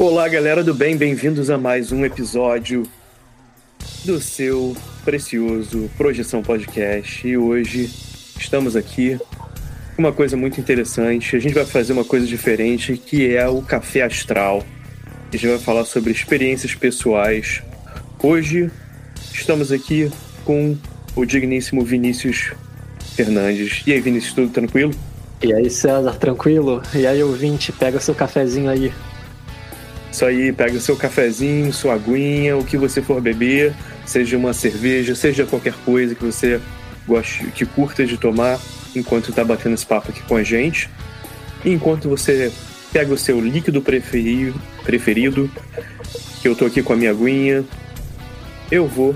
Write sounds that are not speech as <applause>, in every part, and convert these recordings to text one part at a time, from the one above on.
Olá, galera do bem, bem-vindos a mais um episódio do seu precioso Projeção Podcast. E hoje estamos aqui com uma coisa muito interessante. A gente vai fazer uma coisa diferente que é o Café Astral. A gente vai falar sobre experiências pessoais. Hoje estamos aqui com o digníssimo Vinícius Fernandes. E aí, Vinícius, tudo tranquilo? E aí, César, tranquilo? E aí, ouvinte, pega seu cafezinho aí. Isso aí, pega o seu cafezinho, sua aguinha, o que você for beber, seja uma cerveja, seja qualquer coisa que você goste, que curta de tomar enquanto está batendo esse papo aqui com a gente. Enquanto você pega o seu líquido preferido, preferido que eu tô aqui com a minha aguinha, eu vou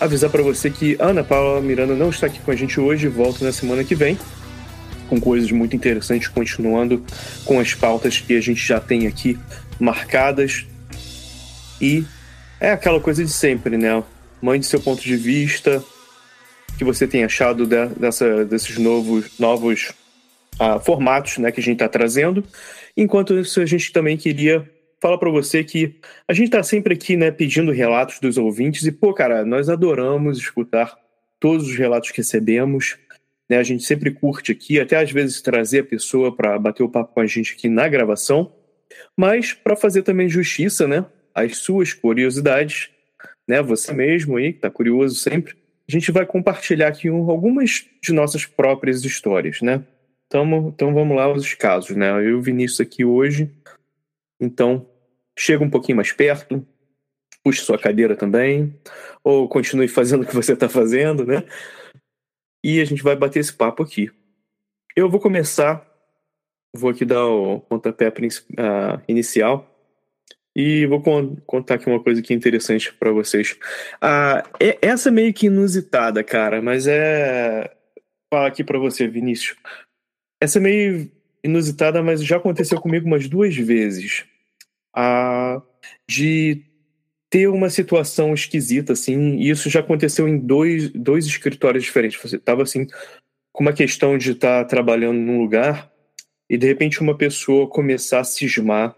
avisar para você que Ana Paula Miranda não está aqui com a gente hoje, volta na semana que vem com coisas muito interessantes, continuando com as pautas que a gente já tem aqui marcadas. E é aquela coisa de sempre, né? Mande seu ponto de vista, que você tem achado de, dessa, desses novos, novos uh, formatos né, que a gente está trazendo. Enquanto isso, a gente também queria falar para você que a gente está sempre aqui né, pedindo relatos dos ouvintes. E, pô, cara, nós adoramos escutar todos os relatos que recebemos. Né? A gente sempre curte aqui, até às vezes trazer a pessoa para bater o papo com a gente aqui na gravação, mas para fazer também justiça, né? Às suas curiosidades, né? Você mesmo aí, que está curioso sempre, a gente vai compartilhar aqui algumas de nossas próprias histórias, né? Então, então vamos lá aos casos, né? Eu e o Vinícius aqui hoje, então chega um pouquinho mais perto, puxe sua cadeira também, ou continue fazendo o que você está fazendo, né? E a gente vai bater esse papo aqui. Eu vou começar, vou aqui dar o pontapé uh, inicial e vou con contar aqui uma coisa que é interessante para vocês. Uh, é, essa é meio que inusitada, cara, mas é. Falar aqui para você, Vinícius. Essa é meio inusitada, mas já aconteceu comigo umas duas vezes. Uh, de ter uma situação esquisita, assim, e isso já aconteceu em dois, dois escritórios diferentes. Você estava assim, com uma questão de estar tá trabalhando num lugar e de repente uma pessoa começar a cismar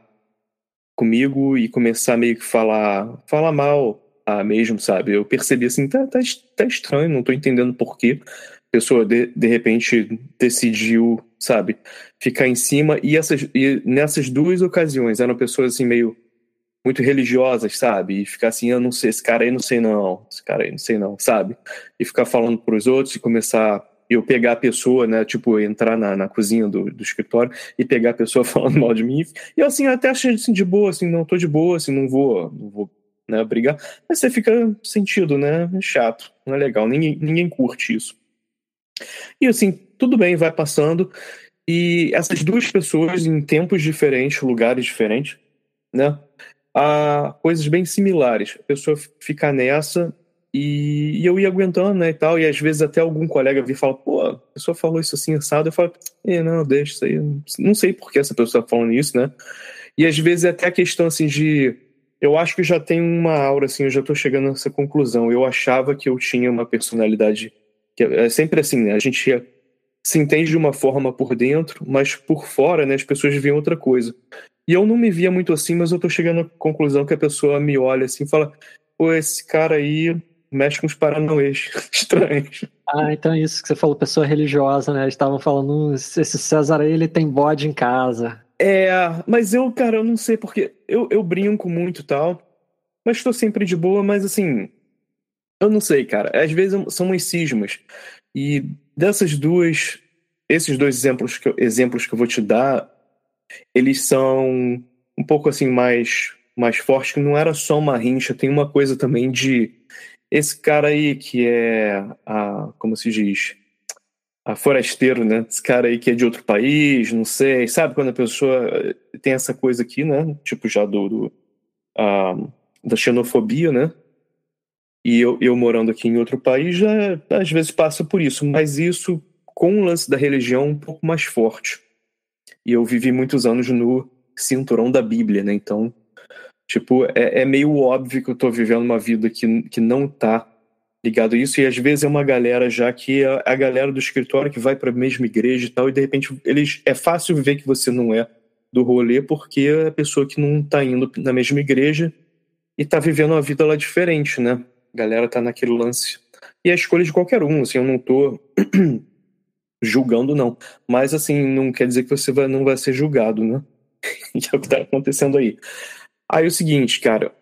comigo e começar meio que falar, falar mal a mesmo, sabe? Eu percebi assim, tá, tá, tá estranho, não tô entendendo por quê. A pessoa de, de repente decidiu, sabe, ficar em cima e essas e nessas duas ocasiões eram pessoas assim meio muito religiosas, sabe? E ficar assim, eu não sei, esse cara aí não sei não, esse cara aí não sei não, sabe? E ficar falando pros outros e começar eu pegar a pessoa, né, tipo, entrar na, na cozinha do, do escritório e pegar a pessoa <laughs> falando mal de mim. E eu, assim, até achei assim, de boa, assim, não tô de boa, assim, não vou, não vou, né, brigar. Mas você fica sentido, né, é chato, não é legal, ninguém, ninguém curte isso. E assim, tudo bem, vai passando. E essas duas pessoas, em tempos diferentes, lugares diferentes, né, a coisas bem similares. A pessoa fica nessa E, e, eu ia aguentando, né, e tal, e às vezes até algum colega vir e fala, pô, a pessoa falou isso assim, assado, eu falo, eh, não, deixa isso aí, não sei por que essa pessoa tá falando isso, né, e às vezes é até a questão, assim, de, eu acho que já tem uma aura, assim, eu já tô chegando nessa conclusão, eu achava que eu tinha uma personalidade, que é, é sempre assim, né, a gente se entende de uma forma por dentro, mas por fora, né, as pessoas veem outra coisa. E eu não me via muito assim, mas eu tô chegando à conclusão que a pessoa me olha assim e fala, pô, esse cara aí mexe com os paranauês <laughs> estranhos. Ah, então é isso que você falou, pessoa religiosa, né? Eles estavam falando, hum, esse César aí, ele tem bode em casa. É, mas eu, cara, eu não sei porque eu, eu brinco muito e tal, mas estou sempre de boa, mas assim, eu não sei, cara. Às vezes são umas cismas. E dessas duas, esses dois exemplos que, eu, exemplos que eu vou te dar, eles são um pouco assim mais mais fortes, que não era só uma rincha, tem uma coisa também de esse cara aí que é a, como se diz, a forasteiro, né? Esse cara aí que é de outro país, não sei, sabe quando a pessoa tem essa coisa aqui, né? Tipo já do, do uh, da xenofobia, né? E eu, eu morando aqui em outro país já às vezes passa por isso, mas isso com o lance da religião um pouco mais forte. E eu vivi muitos anos no cinturão da Bíblia, né? Então Tipo, é, é, meio óbvio que eu tô vivendo uma vida que, que não tá ligado a isso, e às vezes é uma galera já que é a galera do escritório que vai para a mesma igreja e tal, e de repente eles é fácil ver que você não é do rolê porque é a pessoa que não tá indo na mesma igreja e tá vivendo uma vida lá diferente, né? A galera tá naquele lance. E é a escolha de qualquer um, assim, eu não tô julgando, não. Mas, assim, não quer dizer que você vai, não vai ser julgado, né? <laughs> é o que tá acontecendo aí. Aí o seguinte, cara,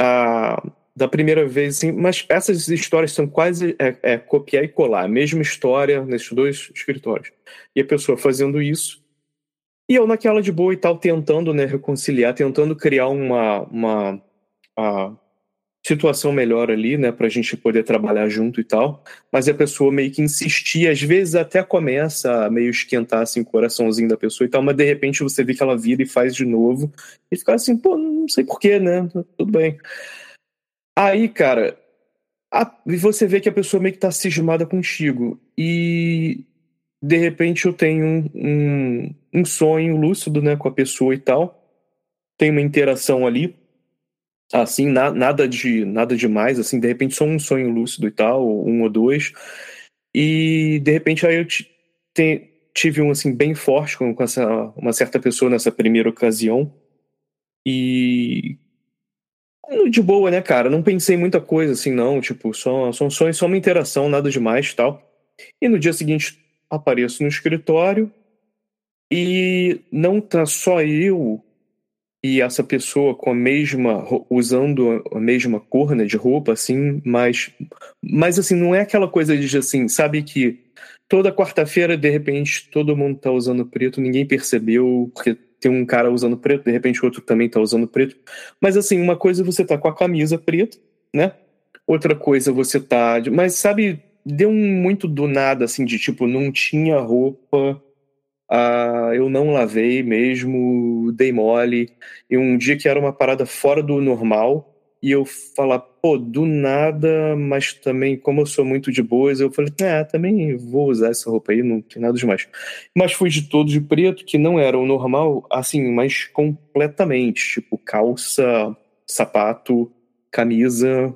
a, da primeira vez, assim, mas essas histórias são quase é, é, copiar e colar, a mesma história nesses dois escritórios. E a pessoa fazendo isso, e eu naquela de boa e tal, tentando né, reconciliar, tentando criar uma, uma a, situação melhor ali, né, pra gente poder trabalhar junto e tal. Mas a pessoa meio que insistia, às vezes até começa a meio esquentar assim o coraçãozinho da pessoa e tal, mas de repente você vê que ela vira e faz de novo e fica assim, pô, não sei porquê, né? Tudo bem. Aí, cara, a, você vê que a pessoa meio que tá cismada contigo e de repente eu tenho um, um, um sonho lúcido, né, com a pessoa e tal. Tem uma interação ali assim, na, nada de nada demais, assim, de repente só um sonho lúcido e tal, um ou dois. E de repente aí eu te, tive um assim bem forte com, com essa uma certa pessoa nessa primeira ocasião. E de boa, né, cara? Não pensei muita coisa assim, não, tipo, só só um sonho, só uma interação, nada demais, tal. E no dia seguinte apareço no escritório e não tá só eu e essa pessoa com a mesma usando a mesma cor né, de roupa assim mas mas assim não é aquela coisa de assim sabe que toda quarta-feira de repente todo mundo tá usando preto ninguém percebeu porque tem um cara usando preto de repente outro também tá usando preto. Mas assim uma coisa você tá com a camisa preta né? Outra coisa você tá mas sabe deu um muito do nada assim de tipo não tinha roupa ah, eu não lavei mesmo, dei mole. E um dia que era uma parada fora do normal, e eu falar, pô, do nada, mas também, como eu sou muito de boas, eu falei, ah, também vou usar essa roupa aí, não tem nada demais. Mas fui de todo de preto, que não era o normal, assim, mas completamente. Tipo, calça, sapato, camisa,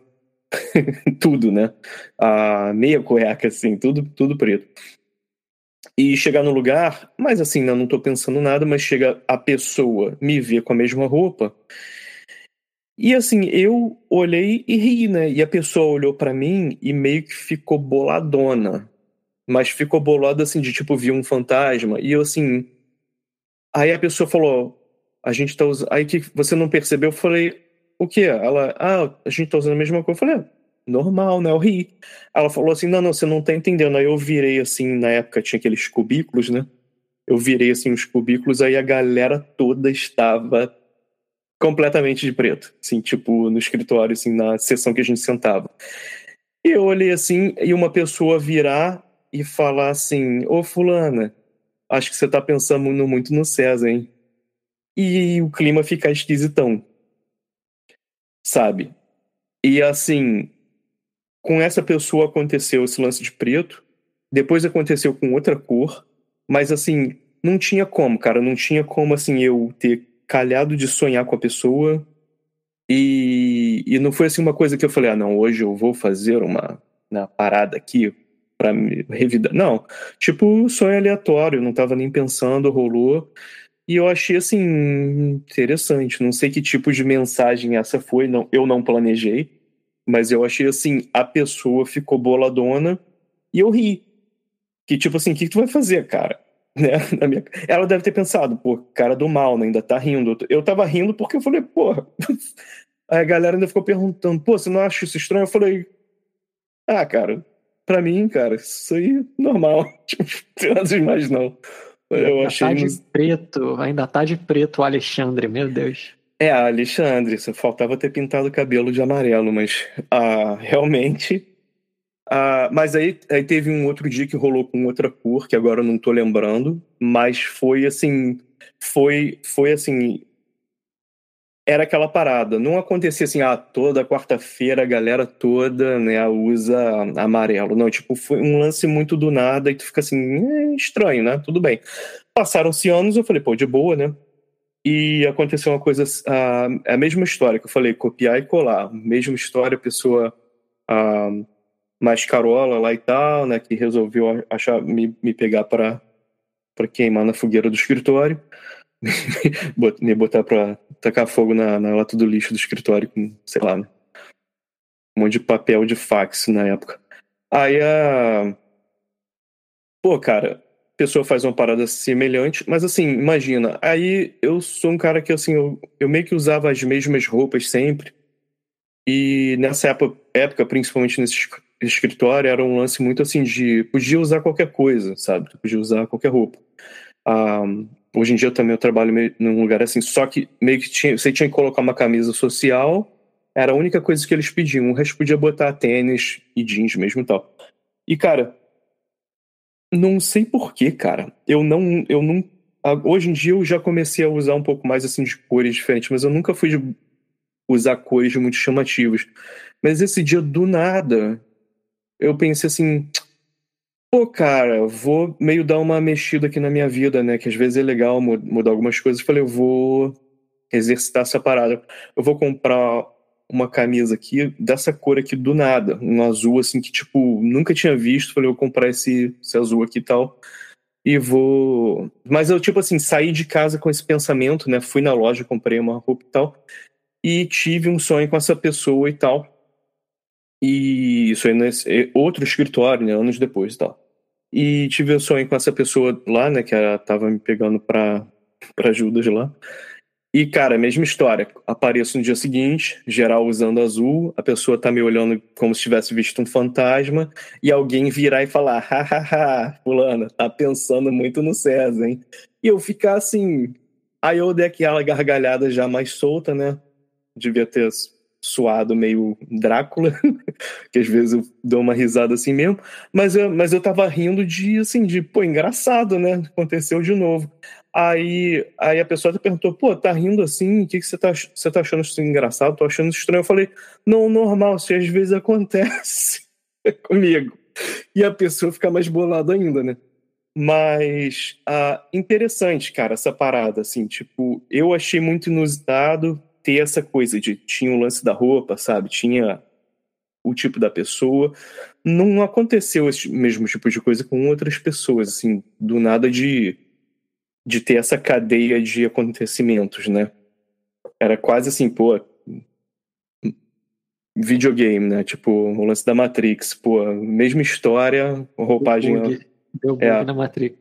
<laughs> tudo, né? A meia cueca, assim, tudo, tudo preto e chegar no lugar, mas assim, não, não tô pensando nada, mas chega a pessoa, me vê com a mesma roupa. E assim, eu olhei e ri, né? E a pessoa olhou para mim e meio que ficou boladona. Mas ficou bolada assim, de tipo, viu um fantasma. E eu assim. Aí a pessoa falou: a gente tá usando. Aí que você não percebeu, eu falei: o quê? Ela, ah, a gente tá usando a mesma coisa. Eu falei: ah, normal, né? Eu ri. Ela falou assim: não, não, você não tá entendendo. Aí eu virei assim, na época tinha aqueles cubículos, né? Eu virei assim os cubículos, aí a galera toda estava completamente de preto, assim, tipo, no escritório, assim, na sessão que a gente sentava. E eu olhei assim, e uma pessoa virar e falar assim: Ô, Fulana, acho que você tá pensando muito no César, hein? E o clima ficar esquisitão. Sabe? E assim, com essa pessoa aconteceu esse lance de preto, depois aconteceu com outra cor, mas assim, não tinha como, cara, não tinha como assim eu ter calhado de sonhar com a pessoa e, e não foi assim uma coisa que eu falei, ah, não, hoje eu vou fazer uma, uma parada aqui para me revidar. Não, tipo, sonho aleatório, não tava nem pensando, rolou. E eu achei assim interessante. Não sei que tipo de mensagem essa foi, não, eu não planejei, mas eu achei assim, a pessoa ficou boladona e eu ri. Que tipo assim, o que, que tu vai fazer, cara? <laughs> Né? Minha... Ela deve ter pensado, pô, cara do mal, né? ainda tá rindo. Eu tava rindo porque eu falei, pô. <laughs> Aí a galera ainda ficou perguntando, pô, você não acha isso estranho? Eu falei, ah, cara, pra mim, cara, isso aí é normal. <laughs> Tipo, não tem mais não. Eu ainda achei. Tá de preto, ainda tá de preto o Alexandre, meu Deus. É, Alexandre, só faltava ter pintado o cabelo de amarelo, mas ah, realmente Uh, mas aí, aí teve um outro dia que rolou com outra cor, que agora eu não tô lembrando, mas foi assim, foi, foi assim, era aquela parada, não acontecia assim, ah, toda quarta-feira a galera toda, né, usa amarelo, não, tipo, foi um lance muito do nada e tu fica assim, é estranho, né, tudo bem. Passaram-se anos, eu falei, pô, de boa, né, e aconteceu uma coisa, uh, a mesma história que eu falei, copiar e colar, mesma história, a pessoa... Uh, mais carola lá e tal, né, que resolveu achar, me, me pegar para queimar na fogueira do escritório, <laughs> me botar para tacar fogo na, na lata do lixo do escritório com, sei lá, né, um monte de papel de fax na época. Aí a. Pô, cara, a pessoa faz uma parada semelhante, mas assim, imagina, aí eu sou um cara que assim, eu, eu meio que usava as mesmas roupas sempre. E nessa época, época principalmente nesse escritório era um lance muito assim de podia usar qualquer coisa, sabe? Podia usar qualquer roupa. Um, hoje em dia também eu trabalho meio, num lugar assim, só que meio que tinha, você tinha que colocar uma camisa social, era a única coisa que eles pediam. O resto podia botar tênis e jeans mesmo e tal. E cara, não sei porquê, cara. Eu não, eu não. Hoje em dia eu já comecei a usar um pouco mais assim de cores diferentes, mas eu nunca fui de usar cores muito chamativas. Mas esse dia do nada, eu pensei assim, pô, cara, vou meio dar uma mexida aqui na minha vida, né? Que às vezes é legal mudar algumas coisas. Falei, eu vou exercitar essa parada. Eu vou comprar uma camisa aqui dessa cor aqui do nada, um azul assim que tipo nunca tinha visto. Falei, vou comprar esse, esse azul aqui e tal. E vou. Mas eu, tipo assim, saí de casa com esse pensamento, né? Fui na loja, comprei uma roupa e tal. E tive um sonho com essa pessoa e tal. E isso aí nesse outro escritório, né, anos depois e tal. E tive um sonho com essa pessoa lá, né, que ela tava me pegando pra, pra Judas lá. E, cara, mesma história. Apareço no dia seguinte, geral usando azul, a pessoa tá me olhando como se tivesse visto um fantasma, e alguém virar e falar, hahaha, fulana, tá pensando muito no César, hein? E eu ficar assim. Aí eu dei aquela gargalhada já mais solta, né? Devia ter suado meio Drácula, <laughs> que às vezes eu dou uma risada assim mesmo, mas eu, mas eu tava rindo de, assim, de, pô, engraçado, né? Aconteceu de novo. Aí, aí a pessoa te perguntou, pô, tá rindo assim? O que, que você, tá, você tá achando isso engraçado? Tô achando isso estranho. Eu falei, não, normal, isso às vezes acontece <laughs> comigo. E a pessoa fica mais bolada ainda, né? Mas ah, interessante, cara, essa parada, assim, tipo, eu achei muito inusitado, ter essa coisa de tinha o lance da roupa, sabe? Tinha o tipo da pessoa. Não aconteceu esse mesmo tipo de coisa com outras pessoas, assim, do nada de, de ter essa cadeia de acontecimentos, né? Era quase assim, pô, videogame, né? Tipo, o lance da Matrix, pô, mesma história, roupagem. Deu bug, deu bug é, na Matrix.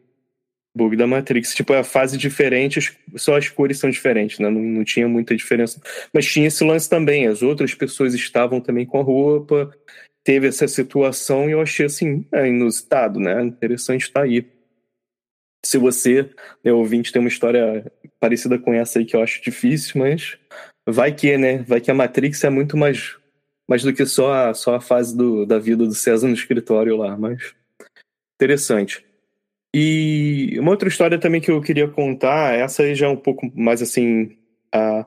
Bug da Matrix. Tipo, é a fase diferente, só as cores são diferentes, né? Não, não tinha muita diferença. Mas tinha esse lance também. As outras pessoas estavam também com a roupa. Teve essa situação e eu achei assim, é inusitado, né? Interessante estar tá aí. Se você, né, ouvinte, tem uma história parecida com essa aí que eu acho difícil, mas vai que, né? Vai que a Matrix é muito mais, mais do que só a, só a fase do, da vida do César no escritório lá, mas interessante. E uma outra história também que eu queria contar, essa aí já é um pouco mais assim. A,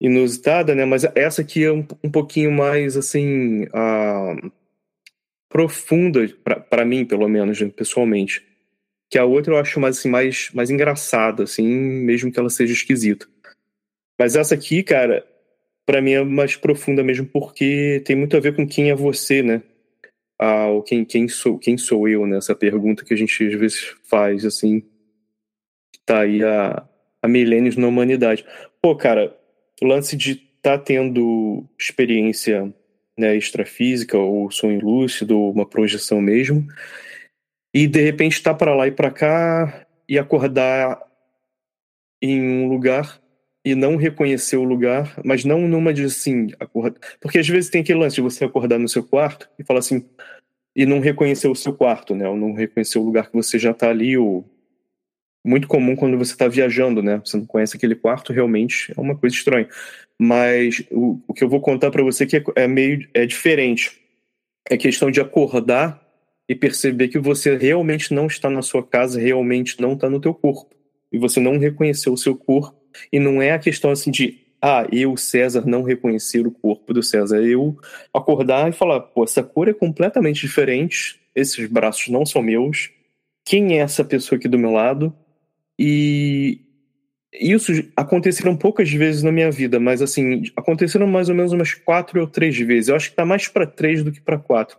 inusitada, né? Mas essa aqui é um, um pouquinho mais, assim, uh, profunda, para mim, pelo menos, né, pessoalmente. Que a outra eu acho mais, assim, mais, mais engraçada, assim, mesmo que ela seja esquisita. Mas essa aqui, cara, para mim é mais profunda mesmo, porque tem muito a ver com quem é você, né? Ah, ou quem, quem, sou, quem sou eu, né? Essa pergunta que a gente às vezes faz, assim, tá aí há, há milênios na humanidade. Pô, cara, o lance de tá tendo experiência né, extrafísica ou sonho lúcido, ou uma projeção mesmo, e de repente estar tá para lá e para cá e acordar em um lugar e não reconhecer o lugar, mas não numa de assim, acordar. Porque às vezes tem aquele lance de você acordar no seu quarto e falar assim, e não reconhecer o seu quarto, né? Ou não reconhecer o lugar que você já está ali, ou muito comum quando você está viajando, né? Você não conhece aquele quarto, realmente é uma coisa estranha. Mas o, o que eu vou contar para você que é, é, meio é diferente. É questão de acordar e perceber que você realmente não está na sua casa, realmente não está no teu corpo. E você não reconheceu o seu corpo. E não é a questão assim de ah, eu, César, não reconhecer o corpo do César. Eu acordar e falar, pô, essa cor é completamente diferente, esses braços não são meus. Quem é essa pessoa aqui do meu lado? E isso aconteceram poucas vezes na minha vida, mas assim, aconteceram mais ou menos umas quatro ou três vezes. Eu acho que tá mais para três do que para quatro.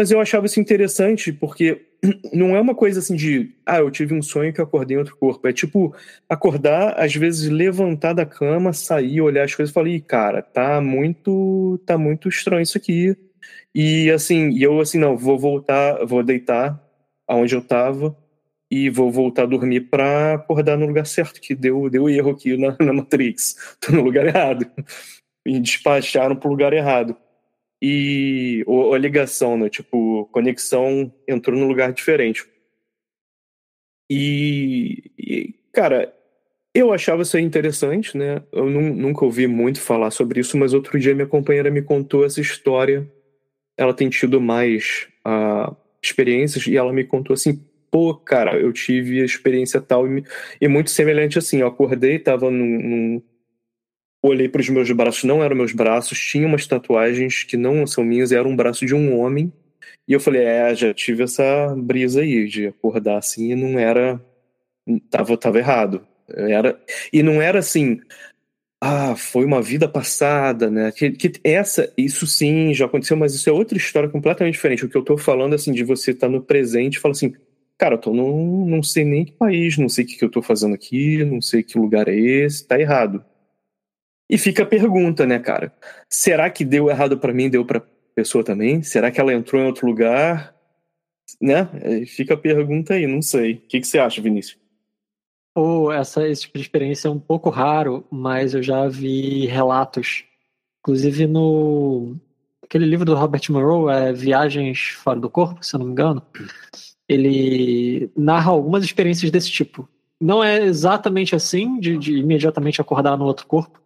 Mas eu achava isso interessante porque <clears throat> não é uma coisa assim de, ah, eu tive um sonho que eu acordei em outro corpo. É tipo acordar, às vezes levantar da cama, sair, olhar as coisas e falar, cara, tá muito, tá muito estranho isso aqui. E assim, e eu assim, não, vou voltar, vou deitar aonde eu tava e vou voltar a dormir para acordar no lugar certo, que deu, deu erro aqui na, <laughs> na Matrix. Tô no lugar errado. E despacharam pro lugar errado. E ou, a ligação, né? Tipo, conexão entrou num lugar diferente. E, e, cara, eu achava isso interessante, né? Eu nunca ouvi muito falar sobre isso, mas outro dia minha companheira me contou essa história. Ela tem tido mais uh, experiências e ela me contou assim: pô, cara, eu tive a experiência tal e, e muito semelhante assim. Eu acordei, tava num. num olhei para os meus braços, não eram meus braços, tinha umas tatuagens que não são minhas, era um braço de um homem. E eu falei, é, já tive essa brisa aí de acordar assim e não era. Tava, tava errado. Era, e não era assim, ah, foi uma vida passada, né? Que, que, essa, isso sim já aconteceu, mas isso é outra história completamente diferente. O que eu tô falando, assim, de você estar tá no presente e falar assim, cara, eu tô num, não sei nem que país, não sei o que, que eu tô fazendo aqui, não sei que lugar é esse, tá errado. E fica a pergunta, né, cara? Será que deu errado para mim, deu pra pessoa também? Será que ela entrou em outro lugar? Né? É, fica a pergunta aí, não sei. O que, que você acha, Vinícius? Oh, essa, esse tipo de experiência é um pouco raro, mas eu já vi relatos. Inclusive no aquele livro do Robert Monroe, é Viagens Fora do Corpo, se eu não me engano ele narra algumas experiências desse tipo. Não é exatamente assim, de, de imediatamente acordar no outro corpo,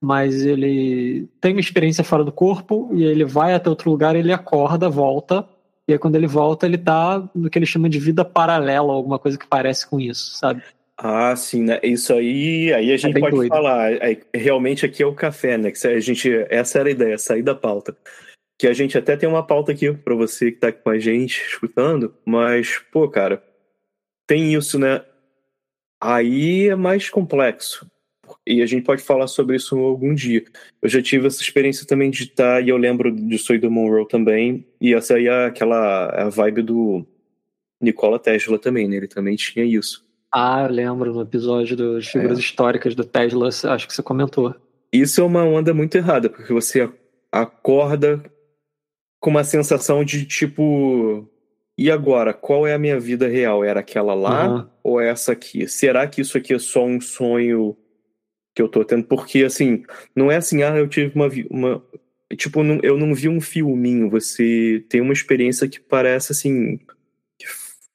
mas ele tem uma experiência fora do corpo e ele vai até outro lugar, ele acorda, volta, e aí quando ele volta, ele tá no que ele chama de vida paralela, alguma coisa que parece com isso, sabe? Ah, sim, né? Isso aí, aí a é gente é pode doido. falar. realmente aqui é o café, né? Que a gente, essa era a ideia, sair da pauta que a gente até tem uma pauta aqui para você que tá com a gente escutando, mas, pô, cara, tem isso, né? Aí é mais complexo. E a gente pode falar sobre isso algum dia. Eu já tive essa experiência também de estar, tá, e eu lembro de Soy do Monroe também, e essa aí é aquela é a vibe do Nikola Tesla também, né? Ele também tinha isso. Ah, eu lembro no episódio das figuras é. históricas do Tesla, acho que você comentou. Isso é uma onda muito errada, porque você acorda com uma sensação de tipo. E agora, qual é a minha vida real? Era aquela lá uhum. ou é essa aqui? Será que isso aqui é só um sonho que eu tô tendo? Porque, assim, não é assim, ah, eu tive uma. uma tipo, não, eu não vi um filminho. Você tem uma experiência que parece, assim. Que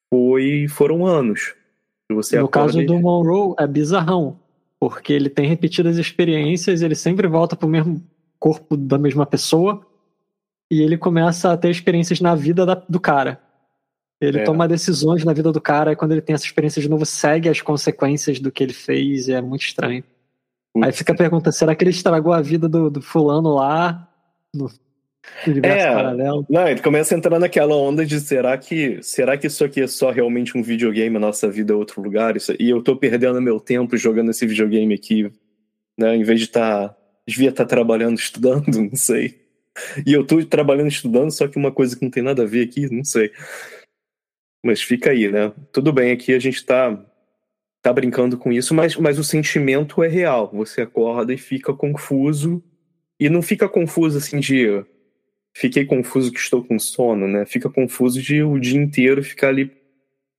foi. Foram anos. Você no caso e... do Monroe, é bizarrão. Porque ele tem repetidas experiências, ele sempre volta pro mesmo corpo da mesma pessoa e ele começa a ter experiências na vida da, do cara. Ele é. toma decisões na vida do cara e quando ele tem essa experiência de novo, segue as consequências do que ele fez e é muito estranho. Aí fica a pergunta: será que ele estragou a vida do, do fulano lá no universo É. paralelo? Não, ele começa a entrar naquela onda de será que será que isso aqui é só realmente um videogame, a nossa vida é outro lugar? Isso- e eu tô perdendo meu tempo jogando esse videogame aqui, né? Em vez de estar. devia estar trabalhando, <laughs> estudando, não sei. E eu tô trabalhando, estudando, só que uma coisa que não tem nada a ver aqui, não sei. Mas fica aí, né? Tudo bem, aqui a gente tá, tá brincando com isso, mas, mas o sentimento é real. Você acorda e fica confuso. E não fica confuso assim de fiquei confuso que estou com sono, né? Fica confuso de o dia inteiro ficar ali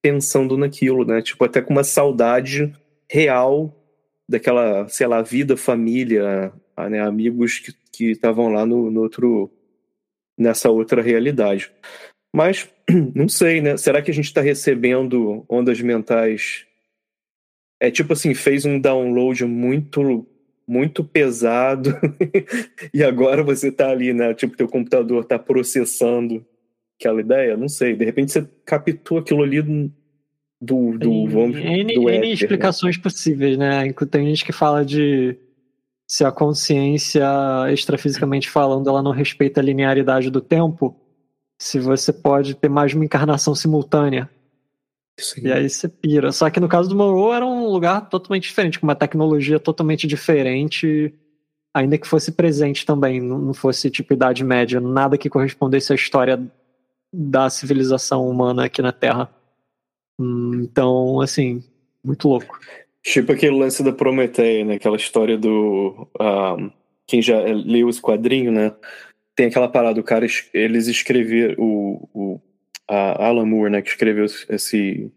pensando naquilo, né? Tipo, até com uma saudade real daquela, sei lá, vida, família, ah, né? amigos que que estavam lá no, no outro nessa outra realidade. Mas <clears throat> não sei, né? Será que a gente está recebendo ondas mentais? É tipo assim, fez um download muito muito pesado <laughs> e agora você tá ali, né? Tipo, teu computador tá processando aquela ideia, não sei. De repente você captou aquilo ali do, do, vamos, N, do N éter, né? explicações possíveis, né? Tem gente que fala de se a consciência, extrafisicamente falando, ela não respeita a linearidade do tempo, se você pode ter mais uma encarnação simultânea. Sim. E aí você pira. Só que no caso do Monroe era um lugar totalmente diferente, com uma tecnologia totalmente diferente, ainda que fosse presente também, não fosse tipo Idade Média, nada que correspondesse à história da civilização humana aqui na Terra. Hum, Então, assim, muito louco. Tipo aquele lance da Prometeia, né? Aquela história do. ah, quem já leu esse quadrinho, né? Tem aquela parada, o cara, es- eles escreveram. O, o a Alan Moore, né? Que escreveu esse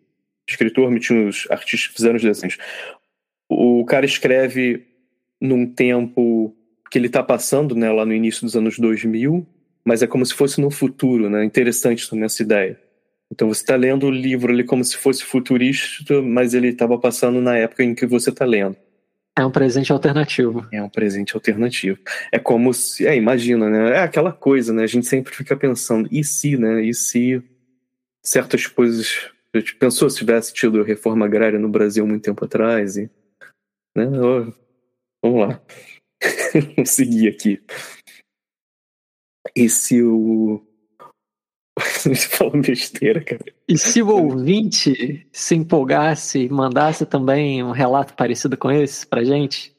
escritor, me tinha os artistas que fizeram os desenhos. O cara escreve num tempo que ele tá passando, né? Lá no início dos anos 2000, mas é como se fosse no futuro, né? Interessante também essa ideia. Então você está lendo o livro ali como se fosse futurista, mas ele estava passando na época em que você está lendo. É um presente alternativo. É um presente alternativo. É como se. É, imagina, né? É aquela coisa, né? A gente sempre fica pensando, e se, né? E se certas coisas. Pensou se tivesse tido reforma agrária no Brasil muito tempo atrás? E, né? Vamos lá. <laughs> Vamos seguir aqui. E se o. <laughs> Falou besteira, cara. E se o ouvinte se empolgasse e mandasse também um relato parecido com esse pra gente,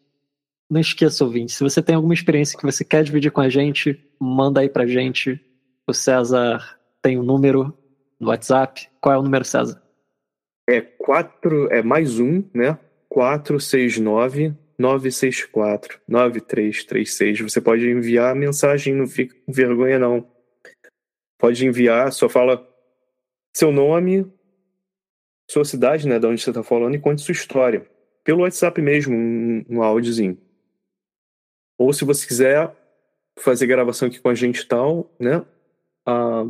não esqueça, ouvinte, se você tem alguma experiência que você quer dividir com a gente, manda aí pra gente. O César tem um número no WhatsApp. Qual é o número, César? É quatro, é mais um, né? 469 964 9336. Você pode enviar a mensagem, não fica com vergonha não. Pode enviar, só fala seu nome, sua cidade, né, de onde você está falando e conte sua história. Pelo WhatsApp mesmo, um, um áudiozinho. Ou se você quiser fazer gravação aqui com a gente e tal, né? Ah,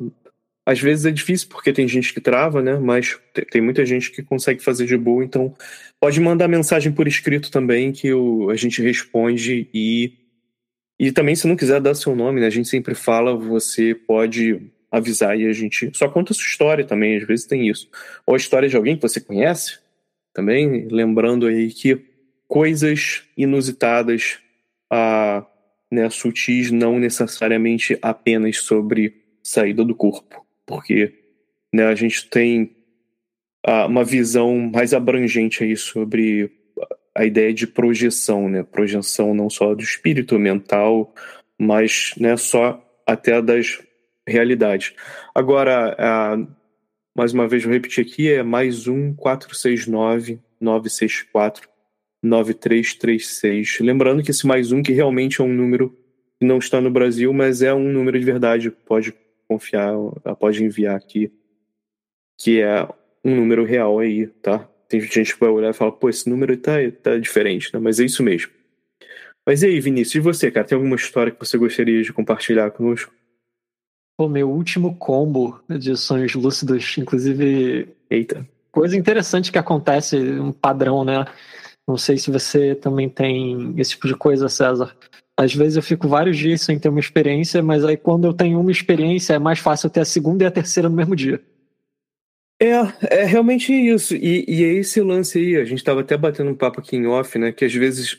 às vezes é difícil porque tem gente que trava, né? Mas te- tem muita gente que consegue fazer de boa, então pode mandar mensagem por escrito também que o, a gente responde e e também se não quiser dar seu nome, né? A gente sempre fala, você pode avisar e a gente só conta a sua história também, às vezes tem isso. Ou a história de alguém que você conhece, também lembrando aí que coisas inusitadas, ah, né, sutis, não necessariamente apenas sobre saída do corpo, porque né, a gente tem uma visão mais abrangente aí sobre a ideia de projeção, né? Projeção não só do espírito mental, mas né, só até das realidades. Agora, mais uma vez vou repetir aqui, é mais um 469 964 9336. Lembrando que esse mais um que realmente é um número que não está no Brasil, mas é um número de verdade, pode confiar, pode enviar aqui, que é um número real aí, tá? Tem gente que vai olhar e falar, pô, esse número tá, tá diferente, né? Mas é isso mesmo. Mas e aí, Vinícius, e você, cara? Tem alguma história que você gostaria de compartilhar conosco? O meu último combo de sonhos lúcidos, inclusive Eita. coisa interessante que acontece, um padrão, né? Não sei se você também tem esse tipo de coisa, César. Às vezes eu fico vários dias sem ter uma experiência, mas aí quando eu tenho uma experiência é mais fácil ter a segunda e a terceira no mesmo dia. É, é realmente isso. E, e é esse lance aí, a gente tava até batendo um papo aqui em off, né? Que às vezes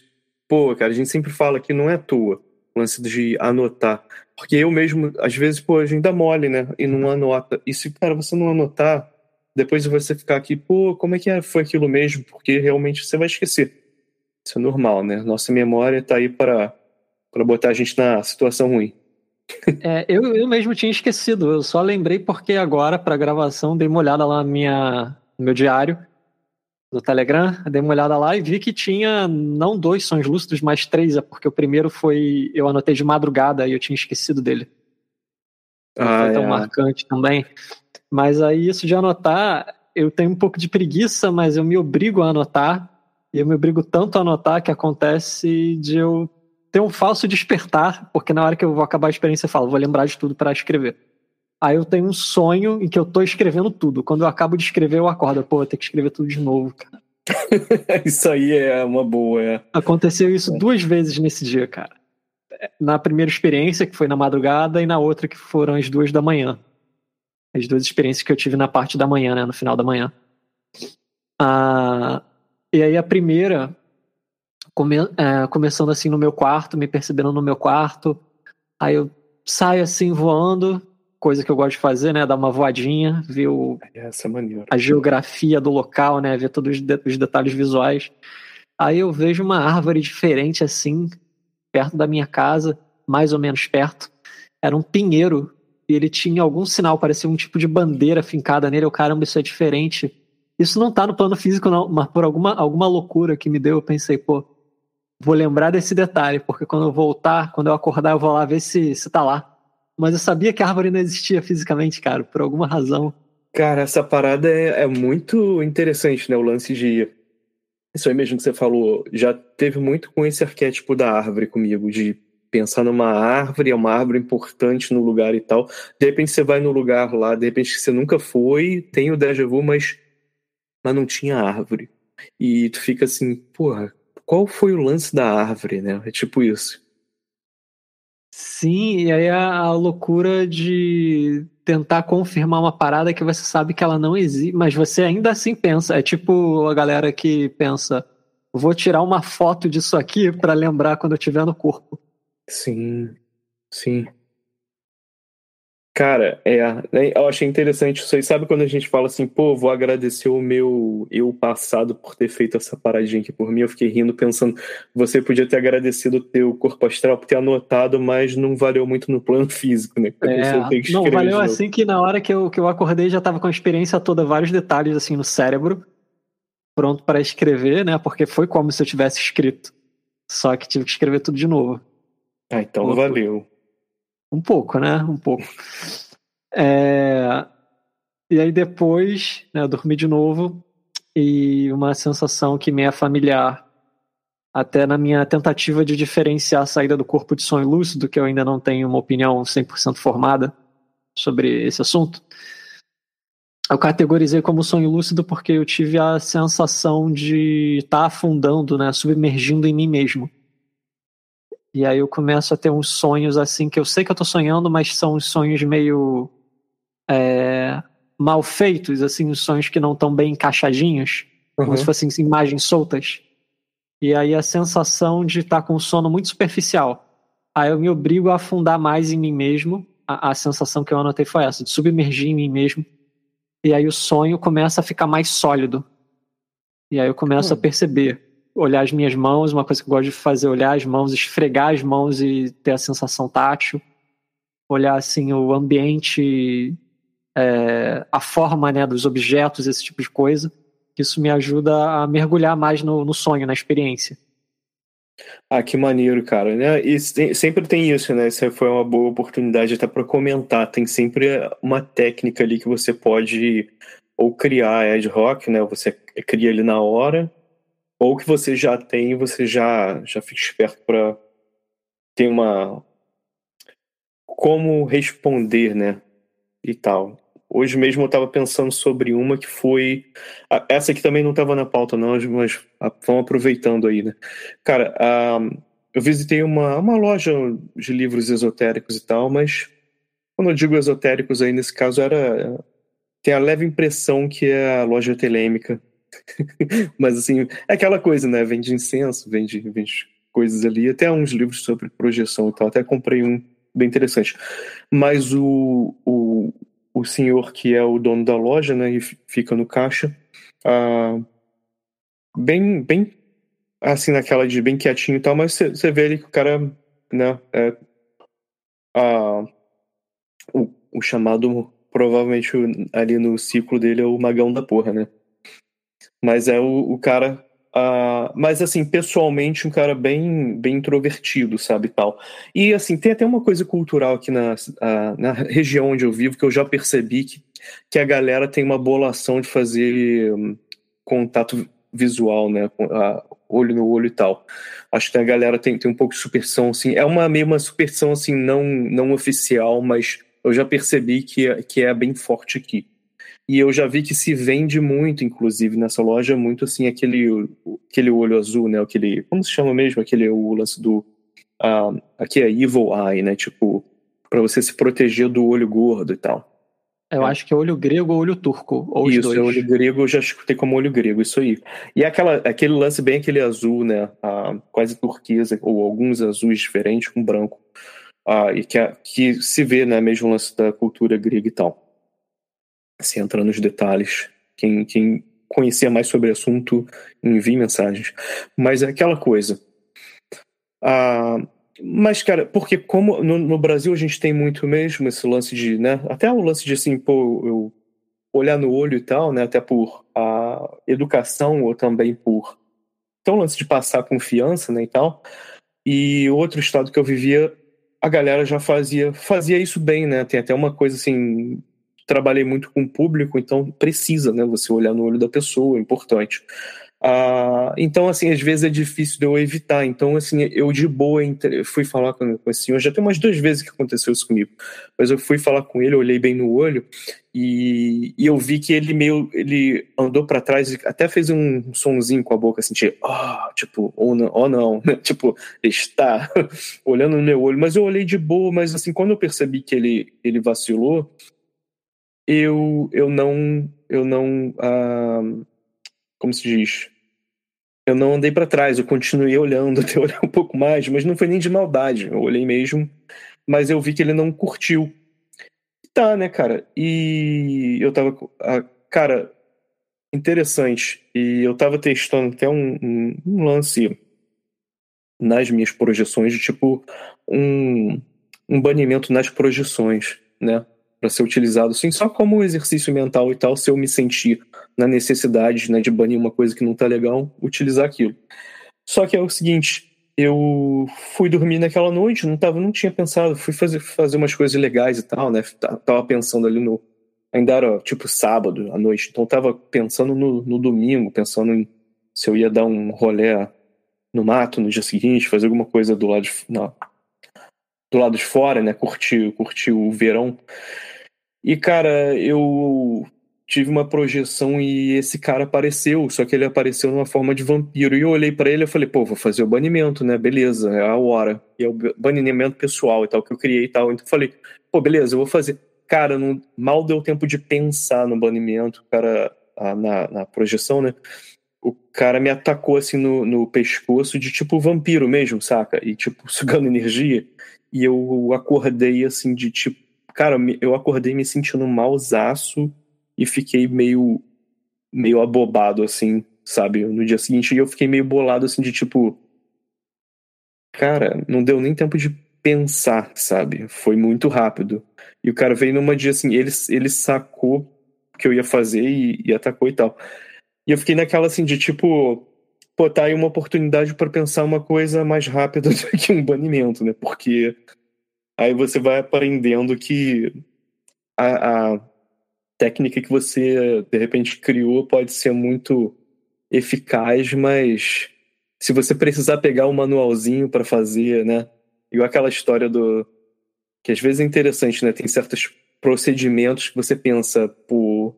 pô, cara, a gente sempre fala que não é à toa o lance de anotar. Porque eu mesmo, às vezes, pô, a gente dá mole, né? E não anota. E se, cara, você não anotar, depois você ficar aqui, pô, como é que é? foi aquilo mesmo? Porque realmente você vai esquecer. Isso é normal, né? Nossa memória tá aí para, para botar a gente na situação ruim. É, eu, eu mesmo tinha esquecido, eu só lembrei porque agora, para gravação, dei uma olhada lá na minha, no meu diário do Telegram, dei uma olhada lá e vi que tinha não dois sonhos lúcidos, mas três, é porque o primeiro foi. Eu anotei de madrugada e eu tinha esquecido dele. Não ah, foi tão é. marcante também. Mas aí, isso de anotar, eu tenho um pouco de preguiça, mas eu me obrigo a anotar. E eu me obrigo tanto a anotar que acontece de eu ter um falso despertar, porque na hora que eu vou acabar a experiência eu falo, vou lembrar de tudo para escrever. Aí eu tenho um sonho em que eu tô escrevendo tudo. Quando eu acabo de escrever, eu acordo. Pô, eu tenho que escrever tudo de novo, cara. <laughs> isso aí é uma boa, é. Aconteceu isso duas vezes nesse dia, cara. Na primeira experiência, que foi na madrugada, e na outra, que foram as duas da manhã. As duas experiências que eu tive na parte da manhã, né? No final da manhã. Ah, e aí a primeira, come, é, começando assim no meu quarto, me percebendo no meu quarto. Aí eu saio assim voando, coisa que eu gosto de fazer, né? Dar uma voadinha, ver o, Essa é a geografia do local, né? Ver todos os, de, os detalhes visuais. Aí eu vejo uma árvore diferente assim, perto da minha casa, mais ou menos perto. Era um pinheiro e ele tinha algum sinal, parecia um tipo de bandeira fincada nele. Eu, caramba, isso é diferente. Isso não tá no plano físico, não, mas por alguma, alguma loucura que me deu, eu pensei, pô, vou lembrar desse detalhe, porque quando eu voltar, quando eu acordar, eu vou lá ver se, se tá lá. Mas eu sabia que a árvore não existia fisicamente, cara, por alguma razão. Cara, essa parada é, é muito interessante, né? O lance de. Isso aí mesmo que você falou, já teve muito com esse arquétipo da árvore comigo, de pensar numa árvore, é uma árvore importante no lugar e tal. De repente você vai no lugar lá, de repente você nunca foi, tem o déjà vu, mas, mas não tinha árvore. E tu fica assim, porra, qual foi o lance da árvore, né? É tipo isso. Sim, e aí a, a loucura de tentar confirmar uma parada que você sabe que ela não existe, mas você ainda assim pensa. É tipo a galera que pensa: vou tirar uma foto disso aqui para lembrar quando eu estiver no corpo. Sim, sim. Cara, é, né, eu achei interessante isso aí. Sabe quando a gente fala assim, pô, vou agradecer o meu eu passado por ter feito essa paradinha aqui por mim? Eu fiquei rindo, pensando, você podia ter agradecido o teu corpo astral por ter anotado, mas não valeu muito no plano <laughs> físico, né? É, não, valeu assim que na hora que eu, que eu acordei já tava com a experiência toda, vários detalhes assim no cérebro, pronto para escrever, né? Porque foi como se eu tivesse escrito. Só que tive que escrever tudo de novo. Ah, então valeu. Um pouco, né? Um pouco. É... E aí depois, né, eu dormi de novo e uma sensação que me é familiar, até na minha tentativa de diferenciar a saída do corpo de sonho lúcido, que eu ainda não tenho uma opinião 100% formada sobre esse assunto. Eu categorizei como sonho lúcido porque eu tive a sensação de estar tá afundando, né, submergindo em mim mesmo. E aí eu começo a ter uns sonhos assim que eu sei que eu tô sonhando, mas são uns sonhos meio é, mal feitos, assim, uns sonhos que não estão bem encaixadinhos, uhum. como se fossem imagens soltas. E aí a sensação de estar tá com um sono muito superficial. Aí eu me obrigo a afundar mais em mim mesmo. A, a sensação que eu anotei foi essa, de submergir em mim mesmo. E aí o sonho começa a ficar mais sólido. E aí eu começo uhum. a perceber olhar as minhas mãos, uma coisa que eu gosto de fazer, olhar as mãos, esfregar as mãos e ter a sensação tátil, olhar assim o ambiente, é, a forma né, dos objetos, esse tipo de coisa. Isso me ajuda a mergulhar mais no, no sonho, na experiência. Ah, que maneiro, cara. Né? E sempre tem isso, né? Isso foi uma boa oportunidade até para comentar. Tem sempre uma técnica ali que você pode ou criar ad hoc, né? Você cria ali na hora, ou que você já tem, você já já fica esperto para ter uma como responder, né? E tal. Hoje mesmo eu estava pensando sobre uma que foi. Essa aqui também não estava na pauta, não, mas vamos aproveitando aí, né? Cara, eu visitei uma, uma loja de livros esotéricos e tal, mas quando eu digo esotéricos aí, nesse caso, era. Tem a leve impressão que é a loja telêmica <laughs> Mas assim, é aquela coisa, né? Vende incenso, vende, vende coisas ali, até uns livros sobre projeção e tal. Até comprei um bem interessante. Mas o, o, o senhor que é o dono da loja, né, e fica no caixa, ah, bem, bem assim, naquela de bem quietinho e tal, mas você vê ali que o cara, né, é, ah, o, o chamado, provavelmente ali no ciclo dele é o magão da porra, né? Mas é o, o cara Uh, mas assim, pessoalmente, um cara bem, bem introvertido, sabe, tal. E assim, tem até uma coisa cultural aqui na, uh, na região onde eu vivo que eu já percebi que, que a galera tem uma bolação de fazer um, contato visual, né, uh, olho no olho e tal. Acho que a galera tem, tem um pouco de superstição, assim, é uma meio uma superstição, assim, não, não oficial, mas eu já percebi que, é, que é bem forte aqui. E eu já vi que se vende muito, inclusive, nessa loja, muito assim, aquele, aquele olho azul, né? Aquele. Como se chama mesmo? Aquele o lance do. Uh, aqui é Evil Eye, né? Tipo, para você se proteger do olho gordo e tal. Eu é. acho que é olho grego ou olho turco. Ou isso, é olho grego, eu já escutei como olho grego, isso aí. E é aquela, aquele lance bem aquele azul, né? Uh, quase turquesa, ou alguns azuis diferentes com branco. Uh, e que, que se vê, né? Mesmo lance da cultura grega e tal se entra nos detalhes. Quem, quem conhecia mais sobre o assunto, envie mensagens. Mas é aquela coisa. Ah, mas, cara, porque como no, no, Brasil a gente tem muito mesmo esse lance de, né? Até o lance de assim, pô, eu olhar no olho e tal, né? Até por a educação ou também por. Então, lance de passar confiança, né? E tal. E outro estado que eu vivia, a galera já fazia, fazia isso bem, né? Tem até uma coisa assim, trabalhei muito com o público, então precisa, né? Você olhar no olho da pessoa, é importante. Ah, então, assim, às vezes é difícil de eu evitar. Então, assim, eu de boa fui falar com, com esse senhor. Já tem umas duas vezes que aconteceu isso comigo. Mas eu fui falar com ele, olhei bem no olho e, e eu vi que ele meio. Ele andou para trás e até fez um sonzinho com a boca, assim, tipo, oh, tipo, ou oh, não, oh, não. <laughs> tipo, está <laughs> olhando no meu olho. Mas eu olhei de boa, mas assim, quando eu percebi que ele, ele vacilou, eu, eu não. Eu não. Ah, como se diz? Eu não andei para trás, eu continuei olhando, <laughs> até olhar um pouco mais, mas não foi nem de maldade. Eu olhei mesmo, mas eu vi que ele não curtiu. Tá, né, cara? E eu tava. Ah, cara, interessante. E eu tava testando até um, um, um lance nas minhas projeções de tipo um, um banimento nas projeções, né? Para ser utilizado sim, só como exercício mental e tal, se eu me sentir na necessidade né, de banir uma coisa que não tá legal, utilizar aquilo. Só que é o seguinte, eu fui dormir naquela noite, não tava, não tinha pensado, fui fazer, fazer umas coisas legais e tal, né? Tava pensando ali no. Ainda era tipo sábado à noite, então tava pensando no, no domingo, pensando em se eu ia dar um rolé no mato no dia seguinte, fazer alguma coisa do lado de, não, do lado de fora, né? Curtir, curtir o verão. E, cara, eu tive uma projeção e esse cara apareceu, só que ele apareceu numa forma de vampiro. E eu olhei para ele e falei, pô, vou fazer o banimento, né? Beleza, é a hora. E é o banimento pessoal e tal, que eu criei e tal. Então eu falei, pô, beleza, eu vou fazer. Cara, não, mal deu tempo de pensar no banimento, cara, na, na projeção, né? O cara me atacou assim no, no pescoço de tipo vampiro mesmo, saca? E tipo, <laughs> sugando energia. E eu acordei assim de tipo cara, eu acordei me sentindo malzaço e fiquei meio meio abobado assim, sabe? No dia seguinte eu fiquei meio bolado assim de tipo cara, não deu nem tempo de pensar, sabe? Foi muito rápido. E o cara veio numa dia assim, ele, ele sacou o que eu ia fazer e, e atacou e tal. E eu fiquei naquela assim de tipo, pô, tá aí uma oportunidade para pensar uma coisa mais rápida <laughs> do que um banimento, né? Porque Aí você vai aprendendo que a, a técnica que você de repente criou pode ser muito eficaz, mas se você precisar pegar um manualzinho para fazer, né? Igual aquela história do. que às vezes é interessante, né? Tem certos procedimentos que você pensa por.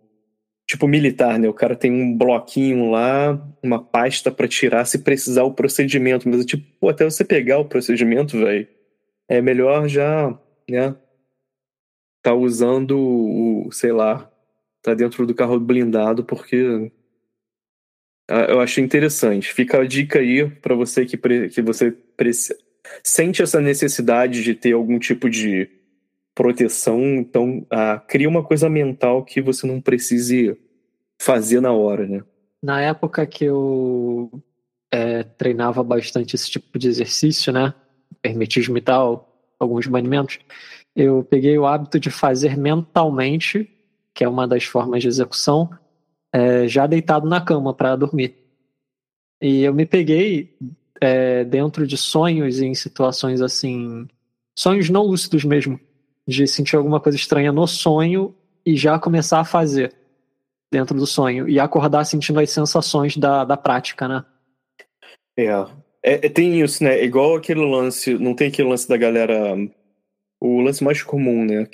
Tipo militar, né? O cara tem um bloquinho lá, uma pasta para tirar se precisar o procedimento. Mas, tipo, pô, até você pegar o procedimento, velho é melhor já, né, tá usando o, sei lá, tá dentro do carro blindado porque Ah, eu achei interessante. Fica a dica aí para você que, que você sente essa necessidade de ter algum tipo de proteção, então ah, cria uma coisa mental que você não precise fazer na hora, né? Na época que eu é, treinava bastante esse tipo de exercício, né? Hermetismo e tal, alguns banimentos, eu peguei o hábito de fazer mentalmente, que é uma das formas de execução, é, já deitado na cama para dormir. E eu me peguei é, dentro de sonhos em situações assim, sonhos não lúcidos mesmo, de sentir alguma coisa estranha no sonho e já começar a fazer dentro do sonho e acordar sentindo as sensações da, da prática, né? É. é, é tem isso, né? Igual aquele lance, não tem aquele lance da galera, o lance mais comum, né?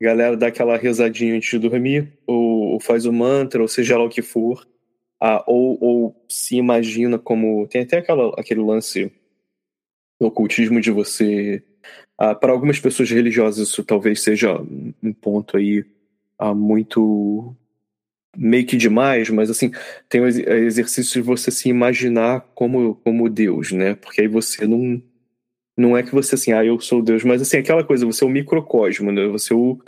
A galera dá aquela rezadinha antes de dormir, ou, ou faz o mantra, ou seja lá o que for, ah, ou, ou se imagina como. Tem até aquela, aquele lance do ocultismo de você. Ah, para algumas pessoas religiosas, isso talvez seja um ponto aí ah, muito meio que demais, mas assim, tem o exercício de você se imaginar como, como Deus, né? Porque aí você não. Não é que você assim, ah, eu sou Deus, mas assim, aquela coisa, você é o microcosmo, né? Você é o,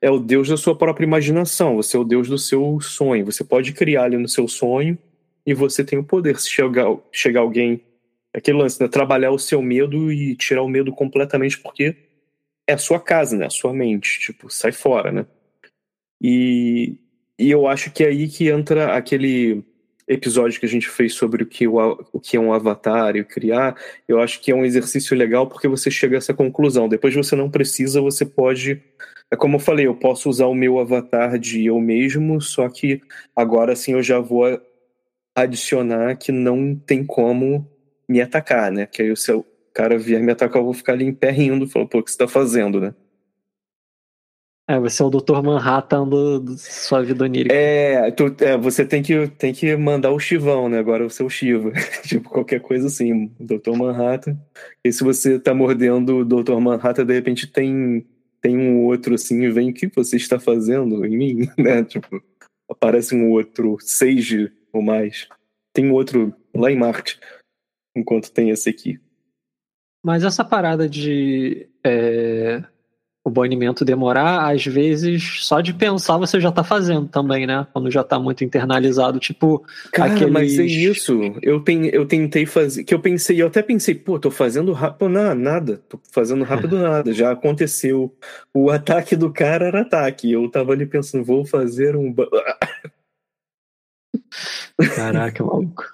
é o Deus da sua própria imaginação, você é o Deus do seu sonho. Você pode criar ali no seu sonho e você tem o poder. Se chegar, chegar alguém, aquele lance, né? Trabalhar o seu medo e tirar o medo completamente, porque é a sua casa, né? A sua mente. Tipo, sai fora, né? E, e eu acho que é aí que entra aquele episódio que a gente fez sobre o que, o, o que é um avatar e criar, eu acho que é um exercício legal porque você chega a essa conclusão. Depois você não precisa, você pode. É como eu falei, eu posso usar o meu avatar de eu mesmo, só que agora sim eu já vou adicionar que não tem como me atacar, né? Que aí se o cara vier me atacar, eu vou ficar ali em pé rindo, falando, pô, o que você tá fazendo, né? É, você é o Dr. Manhattan do, do sua vida onírica. É, tu, é, você tem que, tem que mandar o chivão, né? Agora você é o Shiva. <laughs> tipo, qualquer coisa assim, Dr. Manhattan. E se você tá mordendo o Dr. Manhattan, de repente tem, tem um outro assim, e vem, o que você está fazendo em mim? <laughs> né? Tipo, aparece um outro Sage ou mais. Tem um outro lá em Marte, enquanto tem esse aqui. Mas essa parada de é, o banimento demorar, às vezes, só de pensar você já tá fazendo também, né? Quando já tá muito internalizado, tipo Cara, aqueles... mas é isso. Eu, pen, eu tentei fazer, que eu pensei, eu até pensei, pô, tô fazendo rápido, não, nada, tô fazendo rápido <laughs> nada, já aconteceu. O ataque do cara era ataque, eu tava ali pensando, vou fazer um... Caraca, maluco.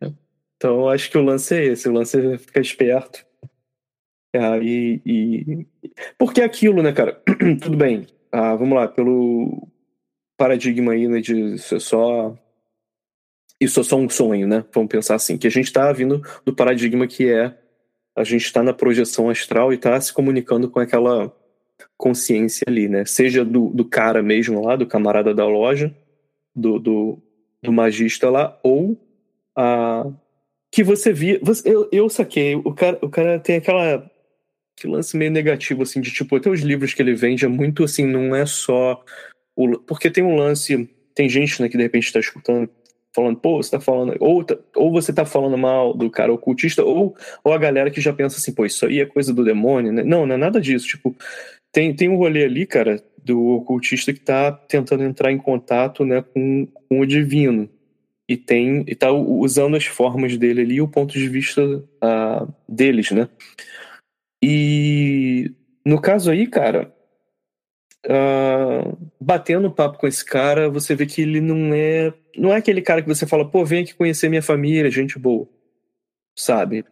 <laughs> Então, acho que o lance é esse, o lance é ficar esperto ah, e, e... Porque é aquilo, né, cara? <clears throat> Tudo bem. Ah, vamos lá, pelo paradigma aí, né, de é só. Isso é só um sonho, né? Vamos pensar assim, que a gente tá vindo do paradigma que é a gente está na projeção astral e tá se comunicando com aquela consciência ali, né? Seja do, do cara mesmo lá, do camarada da loja, do, do, do magista lá, ou a que você via. Você, eu, eu saquei, o cara, o cara tem aquela que lance meio negativo, assim, de tipo, até os livros que ele vende é muito assim, não é só. O, porque tem um lance. Tem gente, né, que de repente está escutando, falando, pô, você tá falando. Ou, tá, ou você tá falando mal do cara ocultista, ou, ou a galera que já pensa assim, pô, isso aí é coisa do demônio, né? Não, não é nada disso. Tipo, tem, tem um rolê ali, cara, do ocultista que tá tentando entrar em contato, né, com, com o divino. E tem. E tá usando as formas dele ali, o ponto de vista uh, deles, né? E no caso aí, cara, uh, batendo papo com esse cara, você vê que ele não é. Não é aquele cara que você fala, pô, vem aqui conhecer minha família, gente boa. Sabe?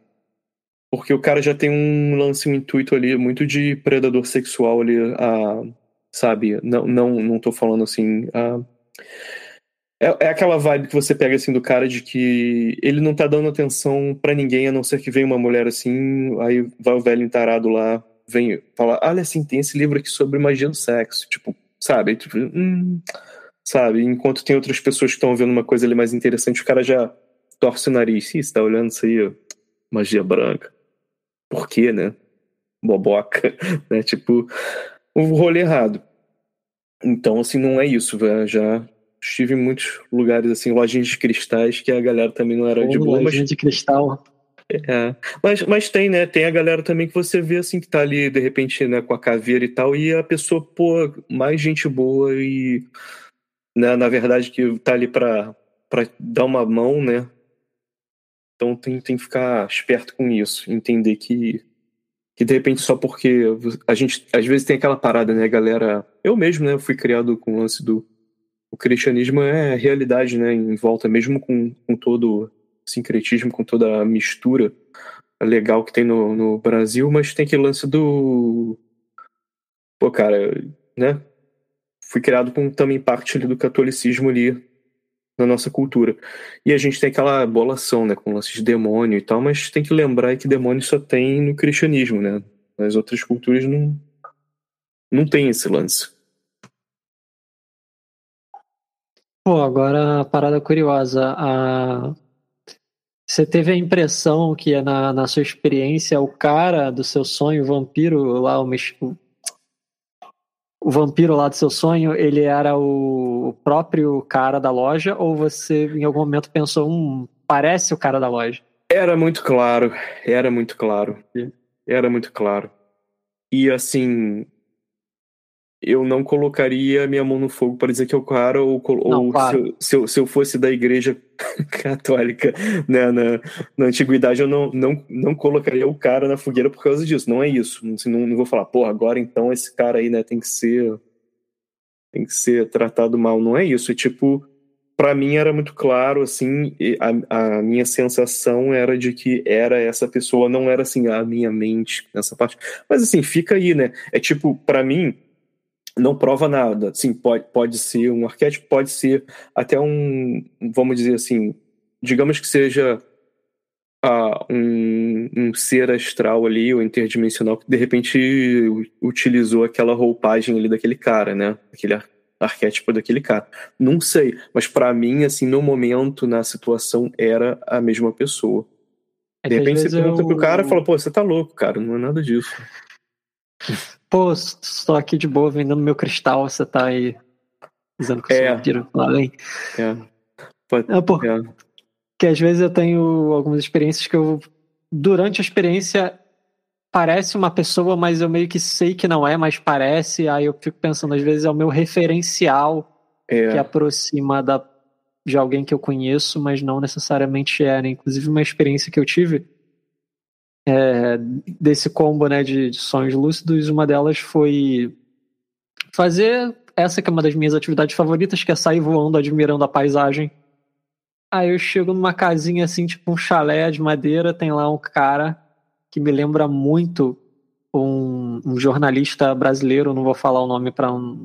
Porque o cara já tem um lance, um intuito ali muito de predador sexual ali, uh, sabe? Não, não, não tô falando assim. Uh, é, é, aquela vibe que você pega assim do cara de que ele não tá dando atenção para ninguém, a não ser que venha uma mulher assim, aí vai o velho entarado lá, vem falar, olha assim, tem esse livro aqui sobre magia do sexo, tipo, sabe? Tipo, hum, sabe? Enquanto tem outras pessoas que estão vendo uma coisa ali mais interessante, o cara já torce o nariz. Ih, você tá olhando isso aí, magia branca. Por quê, né? Boboca, <laughs> né? Tipo, o rolê errado. Então, assim, não é isso, já Estive em muitos lugares, assim, lojinhas de cristais, que a galera também não era de boa. Lojinha mas... de cristal. É. Mas, mas tem, né? Tem a galera também que você vê assim que tá ali, de repente, né, com a caveira e tal, e a pessoa, pô, mais gente boa e. Né, na verdade, que tá ali pra, pra dar uma mão, né? Então tem, tem que ficar esperto com isso, entender que, que de repente só porque a gente às vezes tem aquela parada, né, galera? Eu mesmo, né, fui criado com o lance do o cristianismo é realidade, né, em volta, mesmo com, com todo sincretismo, com toda a mistura legal que tem no, no Brasil, mas tem aquele lance do. Pô, cara, né? Fui criado com também parte ali do catolicismo ali na nossa cultura. E a gente tem aquela bolação, né, com lance de demônio e tal, mas tem que lembrar que demônio só tem no cristianismo, né? Nas outras culturas não, não tem esse lance. Pô, agora a parada curiosa. Você teve a impressão que na, na sua experiência o cara do seu sonho, o vampiro lá, o, o vampiro lá do seu sonho, ele era o próprio cara da loja ou você em algum momento pensou, hum, parece o cara da loja? Era muito claro, era muito claro, era muito claro. E assim, eu não colocaria minha mão no fogo para dizer que é o cara, ou, não, ou claro. se, eu, se, eu, se, eu, fosse da igreja <laughs> católica né, na, na antiguidade, eu não, não, não colocaria o cara na fogueira por causa disso. Não é isso. Assim, não, não vou falar, pô, agora então esse cara aí né, tem que ser tem que ser tratado mal. Não é isso. E, tipo, para mim era muito claro, assim, a, a minha sensação era de que era essa pessoa, não era assim a minha mente nessa parte. Mas assim, fica aí, né? É tipo, para mim não prova nada. Sim, pode, pode ser um arquétipo, pode ser até um, vamos dizer assim, digamos que seja uh, um, um, ser astral ali, ou interdimensional, que de repente utilizou aquela roupagem ali daquele cara, né? Aquele ar, arquétipo daquele cara. Não sei, mas para mim, assim, no momento, na situação, era a mesma pessoa. É de repente você pergunta eu... pro cara e fala, pô, você tá louco, cara, não é nada disso. Pô, estou aqui de boa vendendo meu cristal, você tá aí dizendo que eu é. sou vampiro. Lá vem. É. Pode, é, pô, é. Que às vezes eu tenho algumas experiências que eu, durante a experiência, parece uma pessoa, mas eu meio que sei que não é, mas parece. Aí eu fico pensando, às vezes é o meu referencial é. que aproxima da, de alguém que eu conheço, mas não necessariamente é. Né? Inclusive, uma experiência que eu tive é, desse combo né, de, de sonhos lúcidos, uma delas foi fazer essa que é uma das minhas atividades favoritas, que é sair voando, admirando a paisagem. Aí eu chego numa casinha assim, tipo um chalé de madeira, tem lá um cara que me lembra muito um, um jornalista brasileiro, não vou falar o nome para não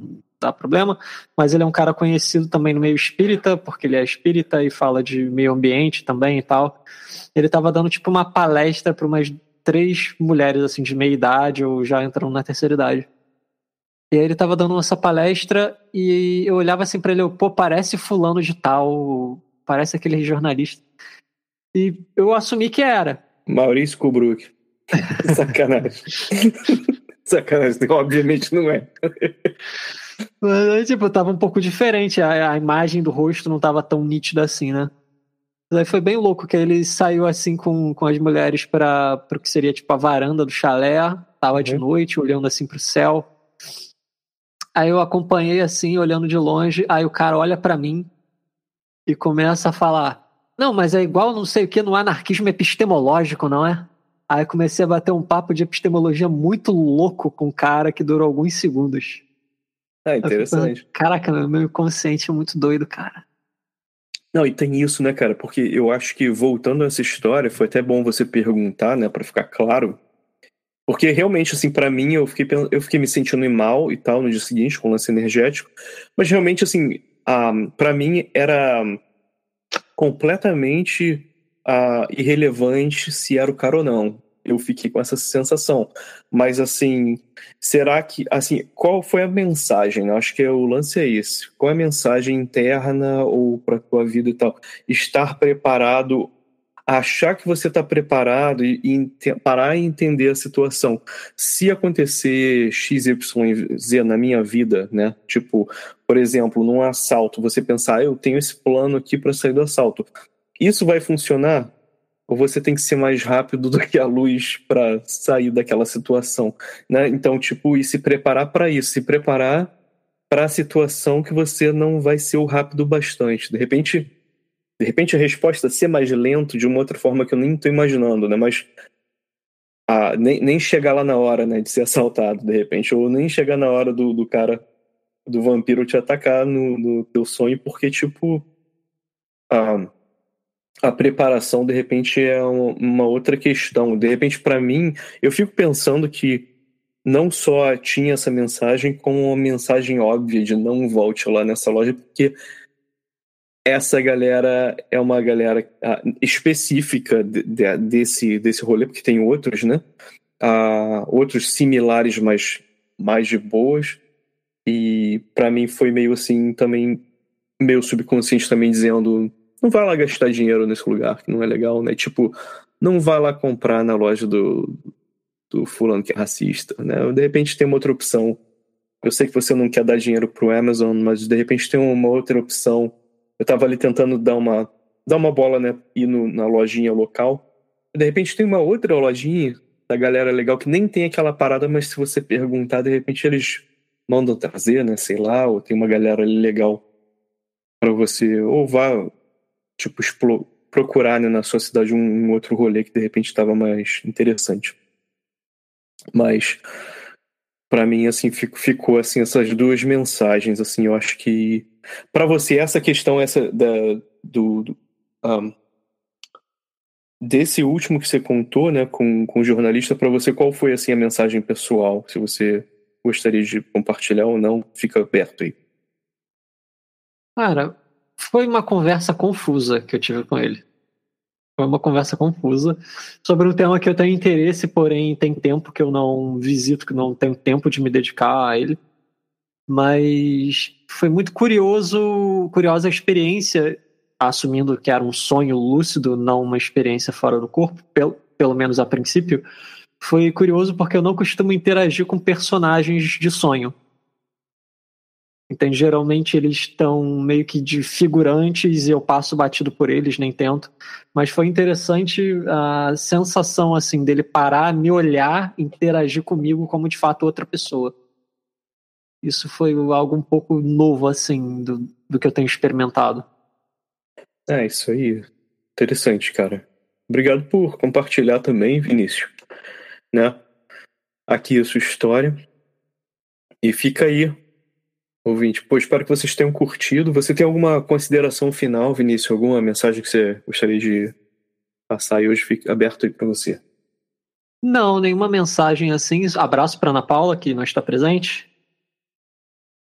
dar problema, mas ele é um cara conhecido também no meio espírita, porque ele é espírita e fala de meio ambiente também e tal ele estava dando tipo uma palestra para umas três mulheres assim de meia idade ou já entrando na terceira idade. E aí ele estava dando essa palestra e eu olhava assim para ele, pô, parece fulano de tal, parece aquele jornalista. E eu assumi que era. Maurício Kubrick. <laughs> Sacanagem. <laughs> Sacanagem, obviamente não é. <laughs> Mas, tipo, tava um pouco diferente, a, a imagem do rosto não tava tão nítida assim, né? Daí foi bem louco que ele saiu assim com, com as mulheres para o que seria tipo a varanda do chalé, tava uhum. de noite olhando assim pro céu. Aí eu acompanhei assim, olhando de longe, aí o cara olha para mim e começa a falar: "Não, mas é igual não sei o que no anarquismo epistemológico, não é?" Aí comecei a bater um papo de epistemologia muito louco com o cara que durou alguns segundos. Ah, interessante. Caraca, meu consciente é muito doido, cara. Não, e tem isso, né, cara? Porque eu acho que voltando a essa história, foi até bom você perguntar, né, para ficar claro. Porque realmente, assim, para mim, eu fiquei, eu fiquei me sentindo mal e tal no dia seguinte, com o lance energético. Mas realmente, assim, um, para mim era completamente uh, irrelevante se era o cara ou não eu fiquei com essa sensação. Mas assim, será que assim, qual foi a mensagem? Eu acho que o lance é esse. Qual é a mensagem interna ou para tua vida e tal? Estar preparado achar que você está preparado e, e, parar e entender a situação. Se acontecer X, Y, Z na minha vida, né? Tipo, por exemplo, num assalto, você pensar, ah, eu tenho esse plano aqui para sair do assalto. Isso vai funcionar? Ou você tem que ser mais rápido <laughs> do que a luz para sair daquela situação, né? Então, tipo, e se preparar para isso, se preparar para a situação que você não vai ser o rápido bastante. De repente, de repente a resposta ser mais lento de uma outra forma que eu nem estou imaginando, né? Mas ah, nem, nem chegar lá na hora, né, de ser <laughs> assaltado, de repente, ou nem chegar na hora do, do cara, do vampiro te atacar no, no teu sonho, porque, tipo, a, a preparação, de repente, é uma, outra questão. De repente, para mim, eu fico pensando que não só tinha essa mensagem, como uma mensagem óbvia de não volte lá nessa loja, porque essa galera é uma galera ah, específica de, de, desse, desse rolê, porque tem outros, né? Uh, outros similares, mas mais de boas. E para mim foi meio assim também, meio subconsciente também dizendo: não vai lá gastar dinheiro nesse lugar que não é legal, né? Tipo, não vai lá comprar na loja do, do fulano que é racista, né? De repente tem uma outra opção. Eu sei que você não quer dar dinheiro pro Amazon, mas de repente tem uma outra opção eu tava ali tentando dar uma, dar uma bola, né? Ir no, na lojinha local. De repente tem uma outra lojinha da galera legal que nem tem aquela parada, mas se você perguntar, de repente eles mandam trazer, né? Sei lá, ou tem uma galera legal para você, ou vá, tipo, procurar né, na sua cidade um, um outro rolê que de repente estava mais interessante. Mas para mim assim ficou assim essas duas mensagens assim eu acho que para você, essa questão essa da, do, do um, desse último que você contou, né, com, com o jornalista, para você, qual foi assim a mensagem pessoal? Se você gostaria de compartilhar ou não, fica aberto aí. Cara, foi uma conversa confusa que eu tive com ele. Foi uma conversa confusa sobre um tema que eu tenho interesse, porém tem tempo que eu não visito, que não tenho tempo de me dedicar a ele. Mas foi muito curioso, curiosa a experiência, assumindo que era um sonho lúcido, não uma experiência fora do corpo, pelo, pelo menos a princípio. Foi curioso porque eu não costumo interagir com personagens de sonho. Então, geralmente eles estão meio que de figurantes e eu passo batido por eles, nem tento. Mas foi interessante a sensação assim dele parar, me olhar, interagir comigo como de fato outra pessoa. Isso foi algo um pouco novo, assim, do, do que eu tenho experimentado. É, isso aí. Interessante, cara. Obrigado por compartilhar também, Vinícius. Né? Aqui a sua história. E fica aí, ouvinte. Pô, espero que vocês tenham curtido. Você tem alguma consideração final, Vinícius? Alguma mensagem que você gostaria de passar e hoje fica aberto aí para você? Não, nenhuma mensagem assim. Abraço para Ana Paula, que não está presente.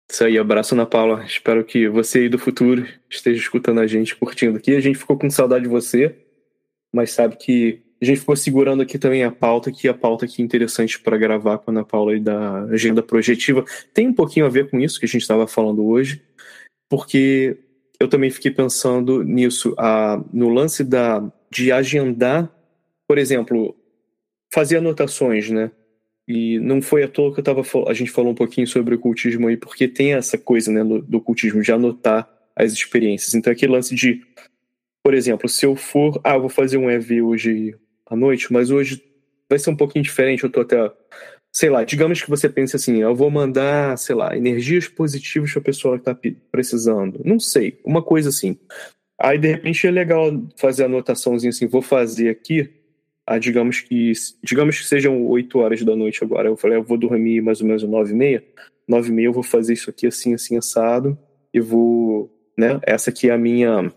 Isso aí, abraço Ana Paula. Espero que você aí do futuro esteja escutando a gente, curtindo aqui. A gente ficou com saudade de você, mas sabe que a gente ficou segurando aqui também a pauta, que a pauta aqui interessante para gravar com a Ana Paula aí da agenda projetiva. Tem um pouquinho a ver com isso que a gente estava falando hoje, porque eu também fiquei pensando nisso, a, no lance da, de agendar, por exemplo, fazer anotações, né? E não foi à toa que eu tava, a gente falou um pouquinho sobre o cultismo aí, porque tem essa coisa né, do, do cultismo de anotar as experiências. Então, aquele lance de, por exemplo, se eu for, ah, vou fazer um EV hoje à noite, mas hoje vai ser um pouquinho diferente, eu tô até, sei lá, digamos que você pense assim, eu vou mandar, sei lá, energias positivas para a pessoa que tá precisando. Não sei, uma coisa assim. Aí, de repente, é legal fazer a anotaçãozinha assim, vou fazer aqui a, digamos que digamos que sejam 8 horas da noite agora. Eu falei, eu vou dormir mais ou menos 9 e meia. 9 e meia eu vou fazer isso aqui assim, assim, assado. E vou, né? Essa aqui é a minha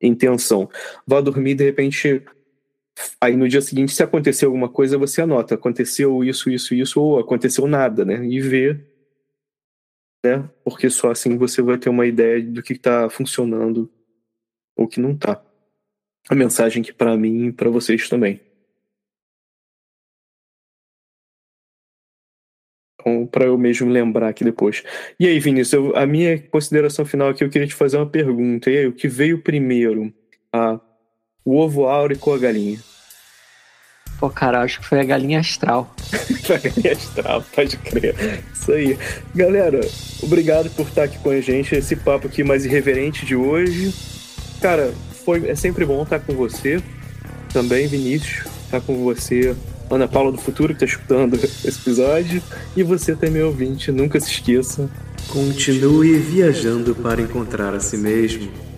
intenção. Vá dormir, de repente, aí no dia seguinte, se acontecer alguma coisa, você anota. Aconteceu isso, isso, isso, ou aconteceu nada, né? E vê, né? Porque só assim você vai ter uma ideia do que está funcionando ou que não está. A mensagem que para mim e para vocês também. Então, para eu mesmo lembrar aqui depois. E aí, Vinícius, eu, a minha consideração final aqui, eu queria te fazer uma pergunta. E aí, o que veio primeiro? A O ovo áurico ou a galinha? Pô, cara, acho que foi a galinha astral. <laughs> a galinha astral, pode crer. Isso aí. Galera, obrigado por estar aqui com a gente. Esse papo aqui mais irreverente de hoje. Cara, foi, é sempre bom estar com você. Também, Vinícius, estar com você. Ana Paula do Futuro, que está escutando <laughs> esse episódio. E você também, ouvinte, nunca se esqueça. Continue viajando para encontrar a si mesmo.